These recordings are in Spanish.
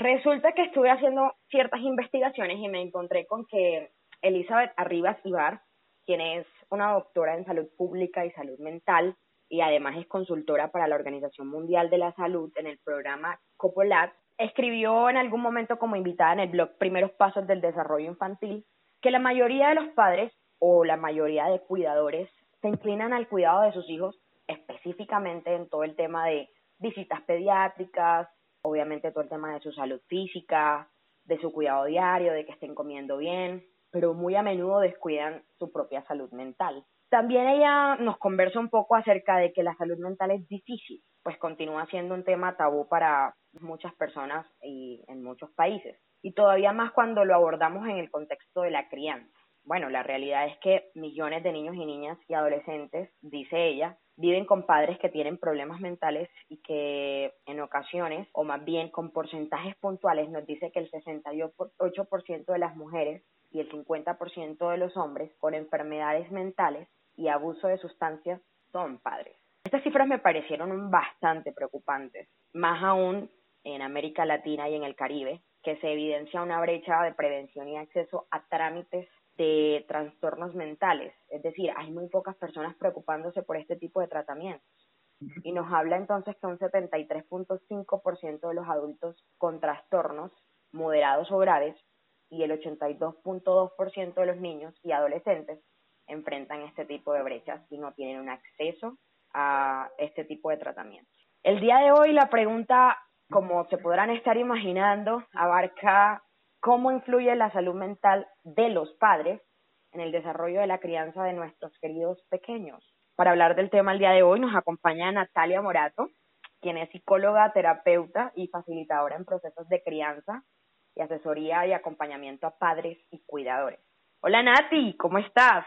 resulta que estuve haciendo ciertas investigaciones y me encontré con que Elizabeth Arribas Ibar, quien es una doctora en salud pública y salud mental y además es consultora para la Organización Mundial de la Salud en el programa Copolat, escribió en algún momento como invitada en el blog Primeros Pasos del Desarrollo Infantil que la mayoría de los padres o la mayoría de cuidadores se inclinan al cuidado de sus hijos específicamente en todo el tema de visitas pediátricas, obviamente todo el tema de su salud física, de su cuidado diario, de que estén comiendo bien, pero muy a menudo descuidan su propia salud mental. También ella nos conversa un poco acerca de que la salud mental es difícil, pues continúa siendo un tema tabú para muchas personas y en muchos países, y todavía más cuando lo abordamos en el contexto de la crianza. Bueno, la realidad es que millones de niños y niñas y adolescentes, dice ella, viven con padres que tienen problemas mentales y que en ocasiones, o más bien con porcentajes puntuales, nos dice que el 68% de las mujeres y el 50% de los hombres con enfermedades mentales y abuso de sustancias son padres. Estas cifras me parecieron bastante preocupantes, más aún en América Latina y en el Caribe, que se evidencia una brecha de prevención y acceso a trámites de trastornos mentales. Es decir, hay muy pocas personas preocupándose por este tipo de tratamientos. Y nos habla entonces que un 73.5% de los adultos con trastornos moderados o graves y el 82.2% de los niños y adolescentes enfrentan este tipo de brechas y no tienen un acceso a este tipo de tratamientos. El día de hoy la pregunta, como se podrán estar imaginando, abarca cómo influye la salud mental de los padres en el desarrollo de la crianza de nuestros queridos pequeños. Para hablar del tema el día de hoy nos acompaña Natalia Morato, quien es psicóloga, terapeuta y facilitadora en procesos de crianza y asesoría y acompañamiento a padres y cuidadores. Hola Nati, ¿cómo estás?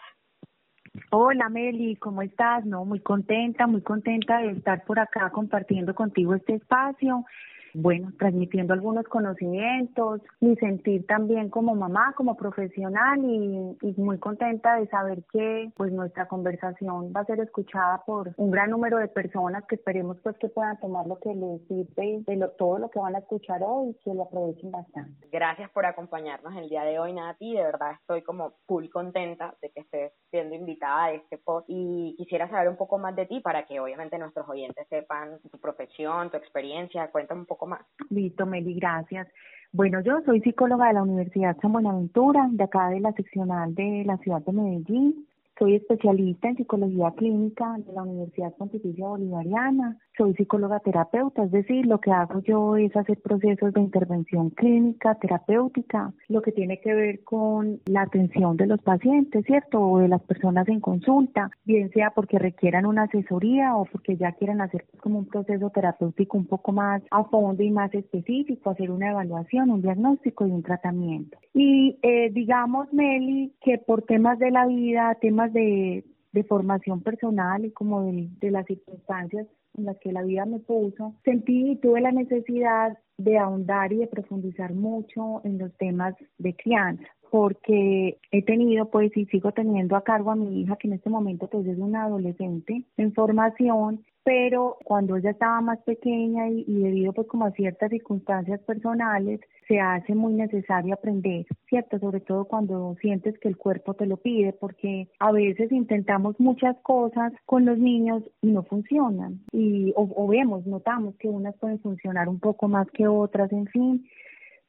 Hola Meli, ¿cómo estás? No, muy contenta, muy contenta de estar por acá compartiendo contigo este espacio bueno, transmitiendo algunos conocimientos, mi sentir también como mamá, como profesional y, muy contenta de saber que pues nuestra conversación va a ser escuchada por un gran número de personas que esperemos pues que puedan tomar lo que les sirve de lo, todo lo que van a escuchar hoy y que lo aprovechen bastante. Gracias por acompañarnos el día de hoy, Nati, de verdad estoy como full contenta de que estés siendo invitada a este post y quisiera saber un poco más de ti para que obviamente nuestros oyentes sepan tu profesión, tu experiencia, cuéntame un poco Listo, Meli, gracias. Bueno, yo soy psicóloga de la Universidad San Buenaventura, de acá de la seccional de la ciudad de Medellín. Soy especialista en psicología clínica de la Universidad Pontificia Bolivariana. Soy psicóloga terapeuta, es decir, lo que hago yo es hacer procesos de intervención clínica, terapéutica, lo que tiene que ver con la atención de los pacientes, ¿cierto? O de las personas en consulta, bien sea porque requieran una asesoría o porque ya quieran hacer como un proceso terapéutico un poco más a fondo y más específico, hacer una evaluación, un diagnóstico y un tratamiento. Y eh, digamos, Meli, que por temas de la vida, temas de, formación personal y como de, las circunstancias en las que la vida me puso, sentí y tuve la necesidad de ahondar y de profundizar mucho en los temas de crianza porque he tenido pues y sigo teniendo a cargo a mi hija que en este momento pues es una adolescente en formación pero cuando ella estaba más pequeña y, debido pues como a ciertas circunstancias personales, se hace muy necesario aprender, ¿cierto? Sobre todo cuando sientes que el cuerpo te lo pide, porque a veces intentamos muchas cosas con los niños y no funcionan, y o, vemos, notamos que unas pueden funcionar un poco más que otras, en fin,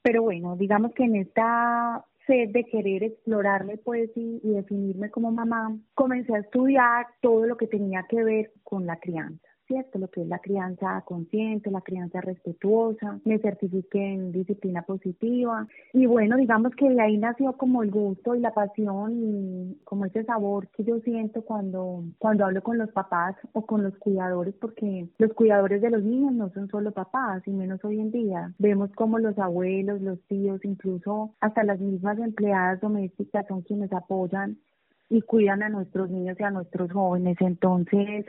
pero bueno, digamos que en esta sed de querer explorarme pues y, definirme como mamá, comencé a estudiar todo lo que tenía que ver con la crianza. ¿Cierto? Lo que es la crianza consciente, la crianza respetuosa, me certifiqué en disciplina positiva y bueno, digamos que de ahí nació como el gusto y la pasión como ese sabor que yo siento cuando, cuando hablo con los papás o con los cuidadores, porque los cuidadores de los niños no son solo papás y menos hoy en día. Vemos como los abuelos, los tíos, incluso hasta las mismas empleadas domésticas son quienes apoyan y cuidan a nuestros niños y a nuestros jóvenes. Entonces,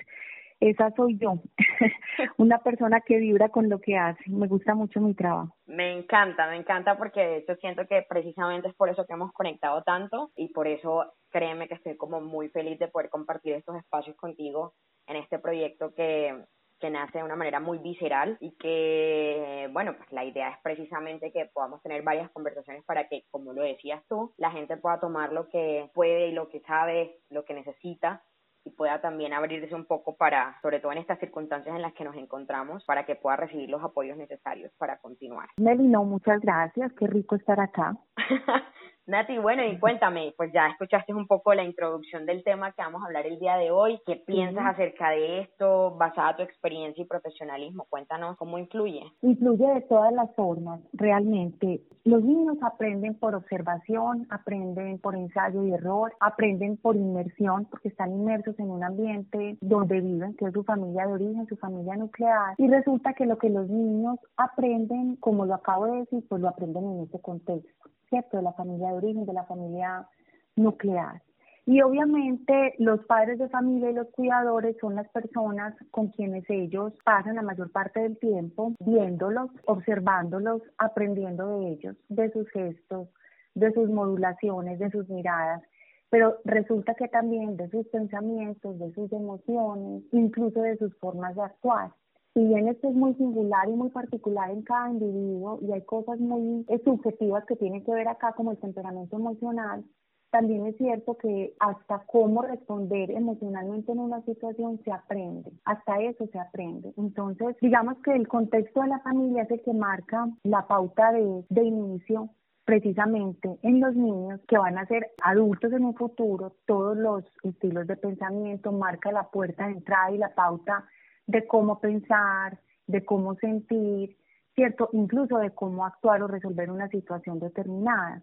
esa soy yo, una persona que vibra con lo que hace. Me gusta mucho mi trabajo. Me encanta, me encanta porque yo siento que precisamente es por eso que hemos conectado tanto y por eso créeme que estoy como muy feliz de poder compartir estos espacios contigo en este proyecto que que nace de una manera muy visceral y que, bueno, pues la idea es precisamente que podamos tener varias conversaciones para que, como lo decías tú, la gente pueda tomar lo que puede y lo que sabe, lo que necesita y pueda también abrirse un poco para, sobre todo en estas circunstancias en las que nos encontramos, para que pueda recibir los apoyos necesarios para continuar. Melino, muchas gracias, qué rico estar acá. Nati, bueno, y cuéntame, pues ya escuchaste un poco la introducción del tema que vamos a hablar el día de hoy. ¿Qué piensas acerca de esto, basada tu experiencia y profesionalismo? Cuéntanos cómo influye. Influye de todas las formas, realmente. Los niños aprenden por observación, aprenden por ensayo y error, aprenden por inmersión, porque están inmersos en un ambiente donde viven, que es su familia de origen, su familia nuclear. Y resulta que lo que los niños aprenden, como lo acabo de decir, pues lo aprenden en ese contexto. ¿Cierto? De la familia de origen, de la familia nuclear. Y obviamente los padres de familia y los cuidadores son las personas con quienes ellos pasan la mayor parte del tiempo viéndolos, observándolos, aprendiendo de ellos, de sus gestos, de sus modulaciones, de sus miradas. Pero resulta que también de sus pensamientos, de sus emociones, incluso de sus formas de actuar si bien esto es muy singular y muy particular en cada individuo y hay cosas muy eh, subjetivas que tienen que ver acá como el temperamento emocional, también es cierto que hasta cómo responder emocionalmente en una situación se aprende, hasta eso se aprende. Entonces, digamos que el contexto de la familia es el que marca la pauta de, de inicio precisamente en los niños que van a ser adultos en un futuro, todos los estilos de pensamiento, marca la puerta de entrada y la pauta de cómo pensar, de cómo sentir, ¿cierto? Incluso de cómo actuar o resolver una situación determinada.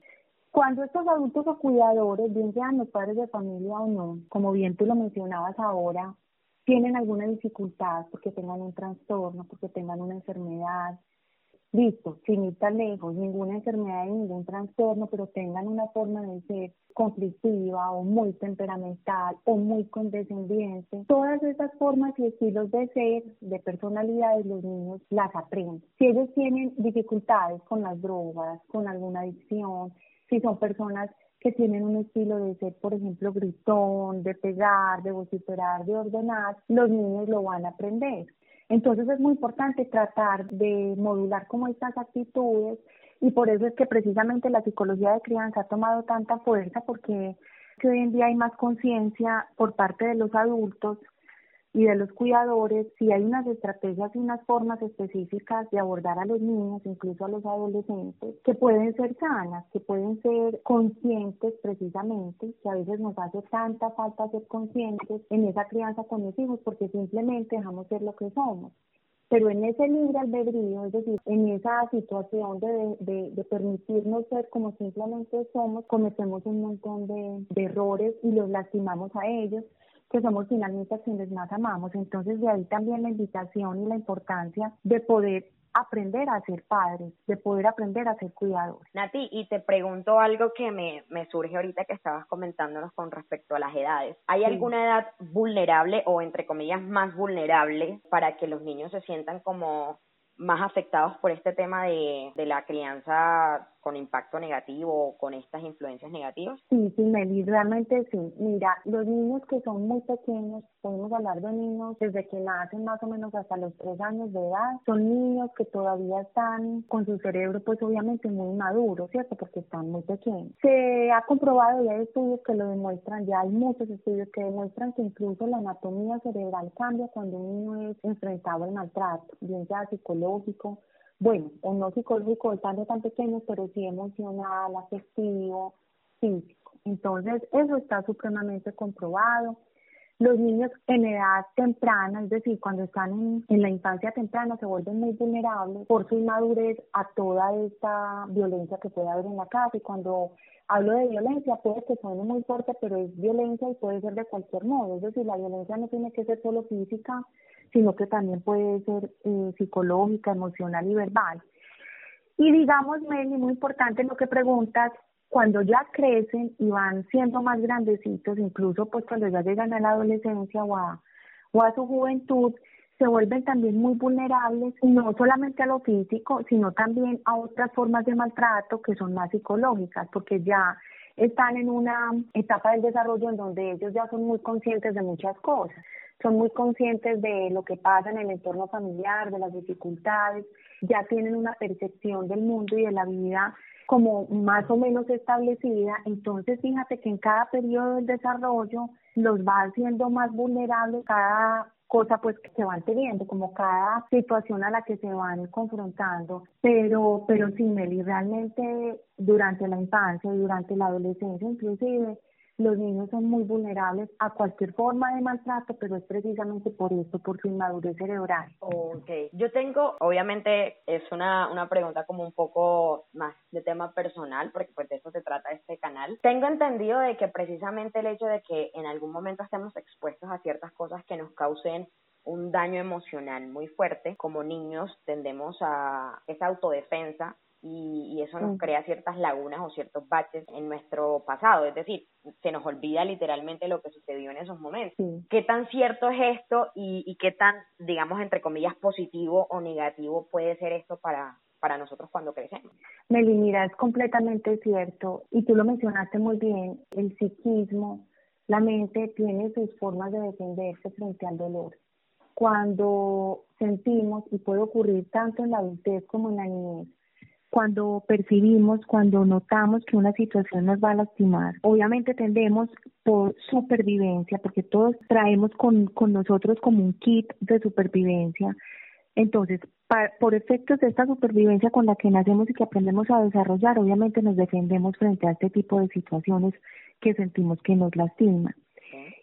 Cuando estos adultos o cuidadores, bien sean los padres de familia o no, como bien tú lo mencionabas ahora, tienen alguna dificultad porque tengan un trastorno, porque tengan una enfermedad, listo, sin ir tan lejos, ninguna enfermedad y ningún trastorno, pero tengan una forma de ser conflictiva o muy temperamental o muy condescendiente. Todas esas formas y estilos de ser, de personalidad de los niños, las aprenden. Si ellos tienen dificultades con las drogas, con alguna adicción, si son personas que tienen un estilo de ser, por ejemplo, gritón, de pegar, de vociferar, de ordenar, los niños lo van a aprender. Entonces es muy importante tratar de modular como estas actitudes y por eso es que precisamente la psicología de crianza ha tomado tanta fuerza porque hoy en día hay más conciencia por parte de los adultos y de los cuidadores si hay unas estrategias y unas formas específicas de abordar a los niños, incluso a los adolescentes, que pueden ser sanas, que pueden ser conscientes precisamente, que a veces nos hace tanta falta ser conscientes en esa crianza con los hijos porque simplemente dejamos ser lo que somos. Pero en ese libre albedrío, es decir, en esa situación de, de, de permitirnos ser como simplemente somos, cometemos un montón de, de errores y los lastimamos a ellos que somos finalmente quienes más amamos. Entonces de ahí también la invitación y la importancia de poder aprender a ser padres, de poder aprender a ser cuidadores. Nati, y te pregunto algo que me, me surge ahorita que estabas comentándonos con respecto a las edades. ¿Hay alguna edad vulnerable o entre comillas más vulnerable para que los niños se sientan como más afectados por este tema de, de la crianza con impacto negativo o con estas influencias negativas? Sí, sí, Meli, realmente sí. Mira, los niños que son muy pequeños, podemos hablar de niños desde que nacen más o menos hasta los tres años de edad, son niños que todavía están con su cerebro pues obviamente muy maduro, ¿cierto? Porque están muy pequeños. Se ha comprobado y hay estudios que lo demuestran, ya hay muchos estudios que demuestran que incluso la anatomía cerebral cambia cuando un niño es enfrentado al maltrato, bien sea psicológico, bueno, o no psicológico estando tan pequeños, pero sí emocional, afectivo, físico. Entonces, eso está supremamente comprobado. Los niños en edad temprana, es decir, cuando están en, en, la infancia temprana, se vuelven muy vulnerables por su inmadurez a toda esta violencia que puede haber en la casa. Y cuando hablo de violencia, puede que suene muy fuerte, pero es violencia y puede ser de cualquier modo. Es decir, la violencia no tiene que ser solo física, sino que también puede ser eh, psicológica, emocional y verbal. Y digamos, Meli, muy importante lo que preguntas, cuando ya crecen y van siendo más grandecitos, incluso pues cuando ya llegan a la adolescencia o a, o a su juventud, se vuelven también muy vulnerables, no solamente a lo físico, sino también a otras formas de maltrato que son más psicológicas, porque ya están en una etapa del desarrollo en donde ellos ya son muy conscientes de muchas cosas. Son muy conscientes de lo que pasa en el entorno familiar, de las dificultades, ya tienen una percepción del mundo y de la vida como más o menos establecida, entonces fíjate que en cada periodo del desarrollo los va haciendo más vulnerables cada cosa pues que se van teniendo, como cada situación a la que se van confrontando. Pero, pero sí, Meli, realmente durante la infancia y durante la adolescencia inclusive, los niños son muy vulnerables a cualquier forma de maltrato, pero es precisamente por esto, por su inmadurez cerebral. Ok, yo tengo, obviamente es una, una pregunta como un poco más de tema personal, porque pues de eso se trata este canal. Tengo entendido de que precisamente el hecho de que en algún momento estemos expuestos a ciertas cosas que nos causen un daño emocional muy fuerte, como niños tendemos a esa autodefensa y, eso nos mm. crea ciertas lagunas o ciertos baches en nuestro pasado, es decir, se nos olvida literalmente lo que sucedió en esos momentos. ¿Qué tan cierto es esto y, y qué tan, digamos, entre comillas, positivo o negativo puede ser esto para, para nosotros cuando crecemos. Meli, mira, es completamente cierto y tú lo mencionaste muy bien, el psiquismo, la mente tiene sus formas de defenderse frente al dolor. Cuando sentimos, y puede ocurrir tanto en la adultez como en la niñez, cuando percibimos, cuando notamos que una situación nos va a lastimar, obviamente tendemos por supervivencia, porque todos traemos con, con nosotros como un kit de supervivencia. Entonces, por efectos de esta supervivencia con la que nacemos y que aprendemos a desarrollar, obviamente nos defendemos frente a este tipo de situaciones que sentimos que nos lastiman.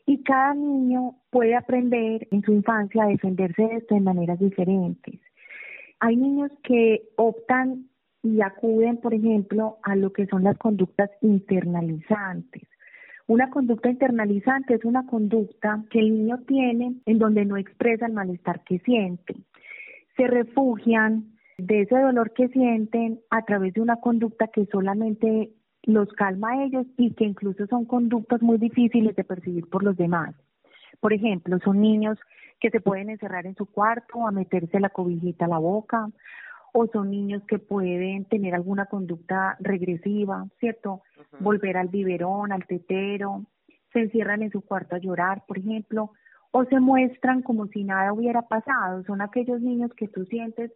Y cada niño puede aprender en su infancia a defenderse de esto de maneras diferentes. Hay niños que optan y acuden, por ejemplo, a lo que son las conductas internalizantes. Una conducta internalizante es una conducta que el niño tiene en donde no expresa el malestar que siente. Se refugian de ese dolor que sienten a través de una conducta que solamente los calma a ellos y que incluso son conductas muy difíciles de percibir por los demás. Por ejemplo, son niños que se pueden encerrar en su cuarto a meterse la cobijita a la boca o son niños que pueden tener alguna conducta regresiva, ¿cierto? Volver al biberón, al tetero, se encierran en su cuarto a llorar, por ejemplo, o se muestran como si nada hubiera pasado. Son aquellos niños que tú sientes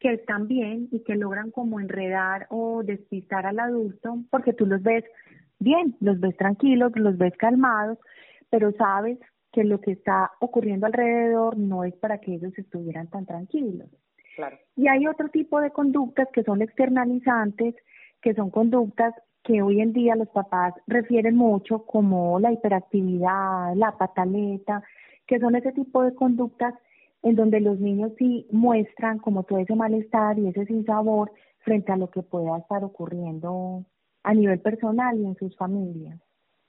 que están bien y que logran como enredar o despistar al adulto porque tú los ves bien, los ves tranquilos, los ves calmados, pero sabes que lo que está ocurriendo alrededor no es para que ellos estuvieran tan tranquilos. Y hay otro tipo de conductas que son externalizantes, que son conductas que hoy en día los papás refieren mucho como la hiperactividad, la pataleta, que son ese tipo de conductas en donde los niños sí muestran como todo ese malestar y ese sinsabor frente a lo que pueda estar ocurriendo a nivel personal y en sus familias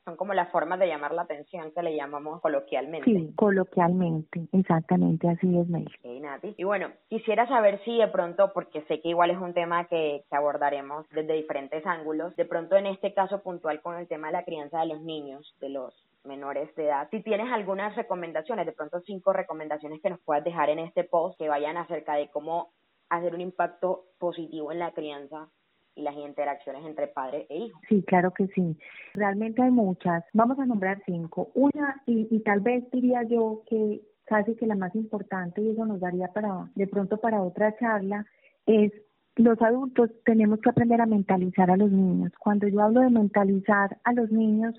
son como las formas de llamar la atención que le llamamos coloquialmente. Sí, coloquialmente, exactamente, así es, Mel. Okay, Nati. Y bueno, quisiera saber si de pronto, porque sé que igual es un tema que, que abordaremos desde diferentes ángulos, de pronto en este caso puntual con el tema de la crianza de los niños, de los menores de edad, si tienes algunas recomendaciones, de pronto cinco recomendaciones que nos puedas dejar en este post que vayan acerca de cómo hacer un impacto positivo en la crianza y las interacciones entre padre e hijo. Sí, claro que sí. Realmente hay muchas. Vamos a nombrar cinco. Una, y, y tal vez diría yo que casi que la más importante, y eso nos daría para, de pronto para otra charla, es los adultos tenemos que aprender a mentalizar a los niños. Cuando yo hablo de mentalizar a los niños,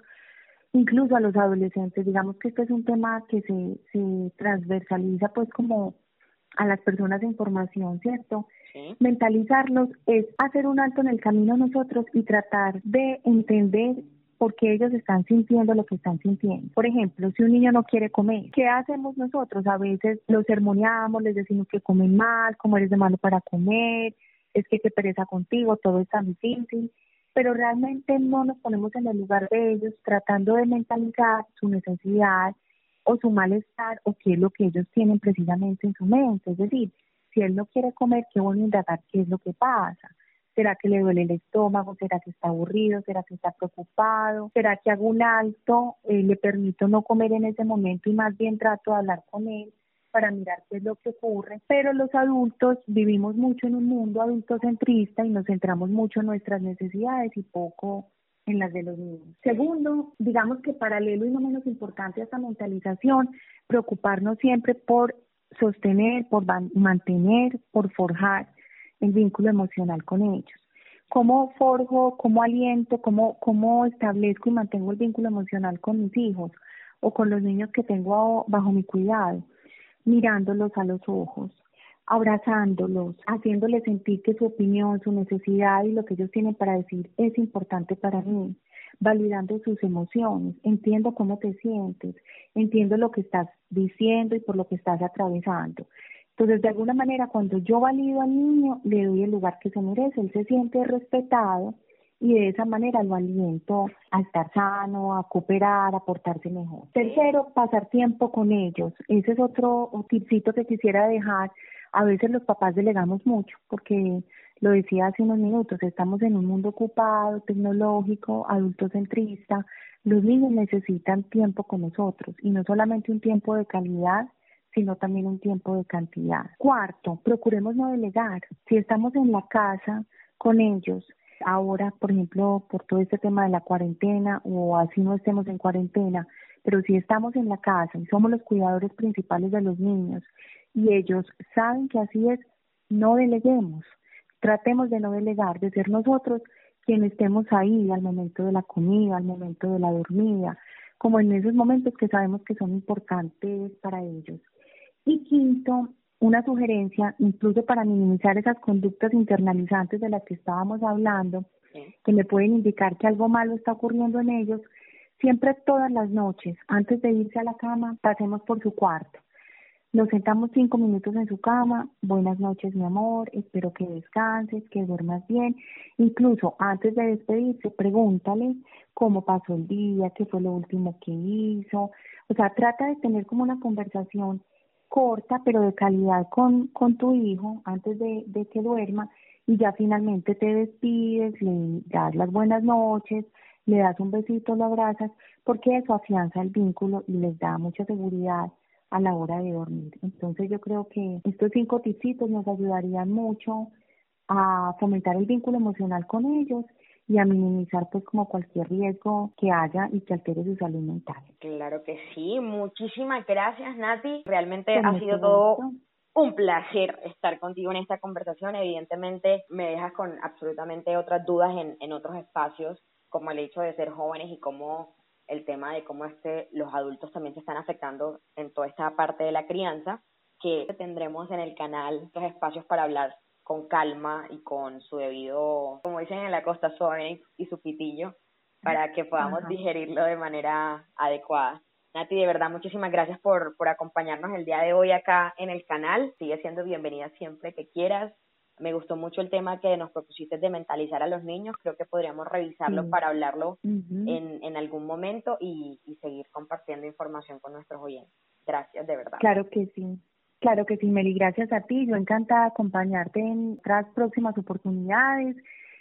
incluso a los adolescentes, digamos que este es un tema que se, se transversaliza pues como a las personas de información, ¿cierto? Mentalizarlos es hacer un alto en el camino nosotros y tratar de entender por qué ellos están sintiendo lo que están sintiendo. Por ejemplo, si un niño no quiere comer, ¿qué hacemos nosotros? A veces los sermoneamos, les decimos que comen mal, cómo eres de malo para comer, es que qué pereza contigo, todo es tan difícil, pero realmente no nos ponemos en el lugar de ellos tratando de mentalizar su necesidad o su malestar o qué es lo que ellos tienen precisamente en su mente. Es decir, si él no quiere comer, qué bueno indagar qué es lo que pasa. ¿Será que le duele el estómago? ¿Será que está aburrido? ¿Será que está preocupado? ¿Será que hago un alto? Eh, ¿Le permito no comer en ese momento y más bien trato de hablar con él para mirar qué es lo que ocurre? Pero los adultos vivimos mucho en un mundo adultocentrista y nos centramos mucho en nuestras necesidades y poco en las de los niños. Segundo, digamos que paralelo y no menos importante a esta mentalización, preocuparnos siempre por sostener, por mantener, por forjar el vínculo emocional con ellos. ¿Cómo forjo, cómo aliento, cómo, cómo establezco y mantengo el vínculo emocional con mis hijos o con los niños que tengo bajo mi cuidado? Mirándolos a los ojos, abrazándolos, haciéndoles sentir que su opinión, su necesidad y lo que ellos tienen para decir es importante para mí, validando sus emociones, entiendo cómo te sientes, entiendo lo que estás diciendo y por lo que estás atravesando. Entonces, de alguna manera, cuando yo valido al niño, le doy el lugar que se merece, él se siente respetado y de esa manera lo aliento a estar sano, a cooperar, a portarse mejor. Tercero, pasar tiempo con ellos. Ese es otro tipcito que quisiera dejar a veces los papás delegamos mucho, porque lo decía hace unos minutos, estamos en un mundo ocupado, tecnológico, adultocentrista, los niños necesitan tiempo con nosotros y no solamente un tiempo de calidad, sino también un tiempo de cantidad. Cuarto, procuremos no delegar. Si estamos en la casa con ellos, ahora, por ejemplo, por todo este tema de la cuarentena o así no estemos en cuarentena, pero si estamos en la casa y somos los cuidadores principales de los niños y ellos saben que así es, no deleguemos, tratemos de no delegar, de ser nosotros quienes estemos ahí al momento de la comida, al momento de la dormida, como en esos momentos que sabemos que son importantes para ellos. Y quinto, una sugerencia, incluso para minimizar esas conductas internalizantes de las que estábamos hablando, que me pueden indicar que algo malo está ocurriendo en ellos, siempre todas las noches, antes de irse a la cama, pasemos por su cuarto nos sentamos cinco minutos en su cama, buenas noches mi amor, espero que descanses, que duermas bien. Incluso antes de despedirse, pregúntale cómo pasó el día, qué fue lo último que hizo. O sea, trata de tener como una conversación corta, pero de calidad con, con tu hijo antes de, de que duerma y ya finalmente te despides, le das las buenas noches, le das un besito, lo abrazas, porque eso afianza el vínculo y les da mucha seguridad a la hora de dormir. Entonces yo creo que estos cinco tipsitos nos ayudarían mucho a fomentar el vínculo emocional con ellos y a minimizar pues como cualquier riesgo que haya y que altere su salud mental. Claro que sí, muchísimas gracias Nati, realmente ha sido todo un placer estar contigo en esta conversación, evidentemente me dejas con absolutamente otras dudas en, en otros espacios como el hecho de ser jóvenes y cómo el tema de cómo este, los adultos también se están afectando en toda esta parte de la crianza, que tendremos en el canal estos espacios para hablar con calma y con su debido, como dicen en la costa suave y su pitillo, para que podamos digerirlo de manera adecuada. Nati, de verdad, muchísimas gracias por, por acompañarnos el día de hoy acá en el canal. Sigue siendo bienvenida siempre que quieras. Me gustó mucho el tema que nos propusiste de mentalizar a los niños. Creo que podríamos revisarlo para hablarlo en, en algún momento y, y seguir compartiendo información con nuestros oyentes. Gracias, de verdad. Claro que sí. Claro que sí, Meli, gracias a ti. Yo encantada de acompañarte en otras próximas oportunidades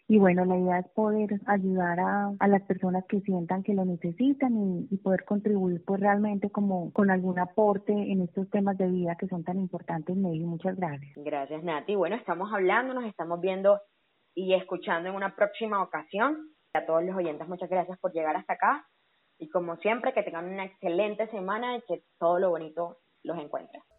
y bueno, la idea es poder ayudar a, a las personas que sientan que lo necesitan y, poder contribuir pues realmente como con algún aporte en estos temas de vida que son tan importantes, Meli. Muchas gracias. Gracias, Nati. Bueno, estamos hablando, nos estamos viendo y escuchando en una próxima ocasión. A todos los oyentes, muchas gracias por llegar hasta acá. Y como siempre, que tengan una excelente semana y que todo lo bonito los encuentre.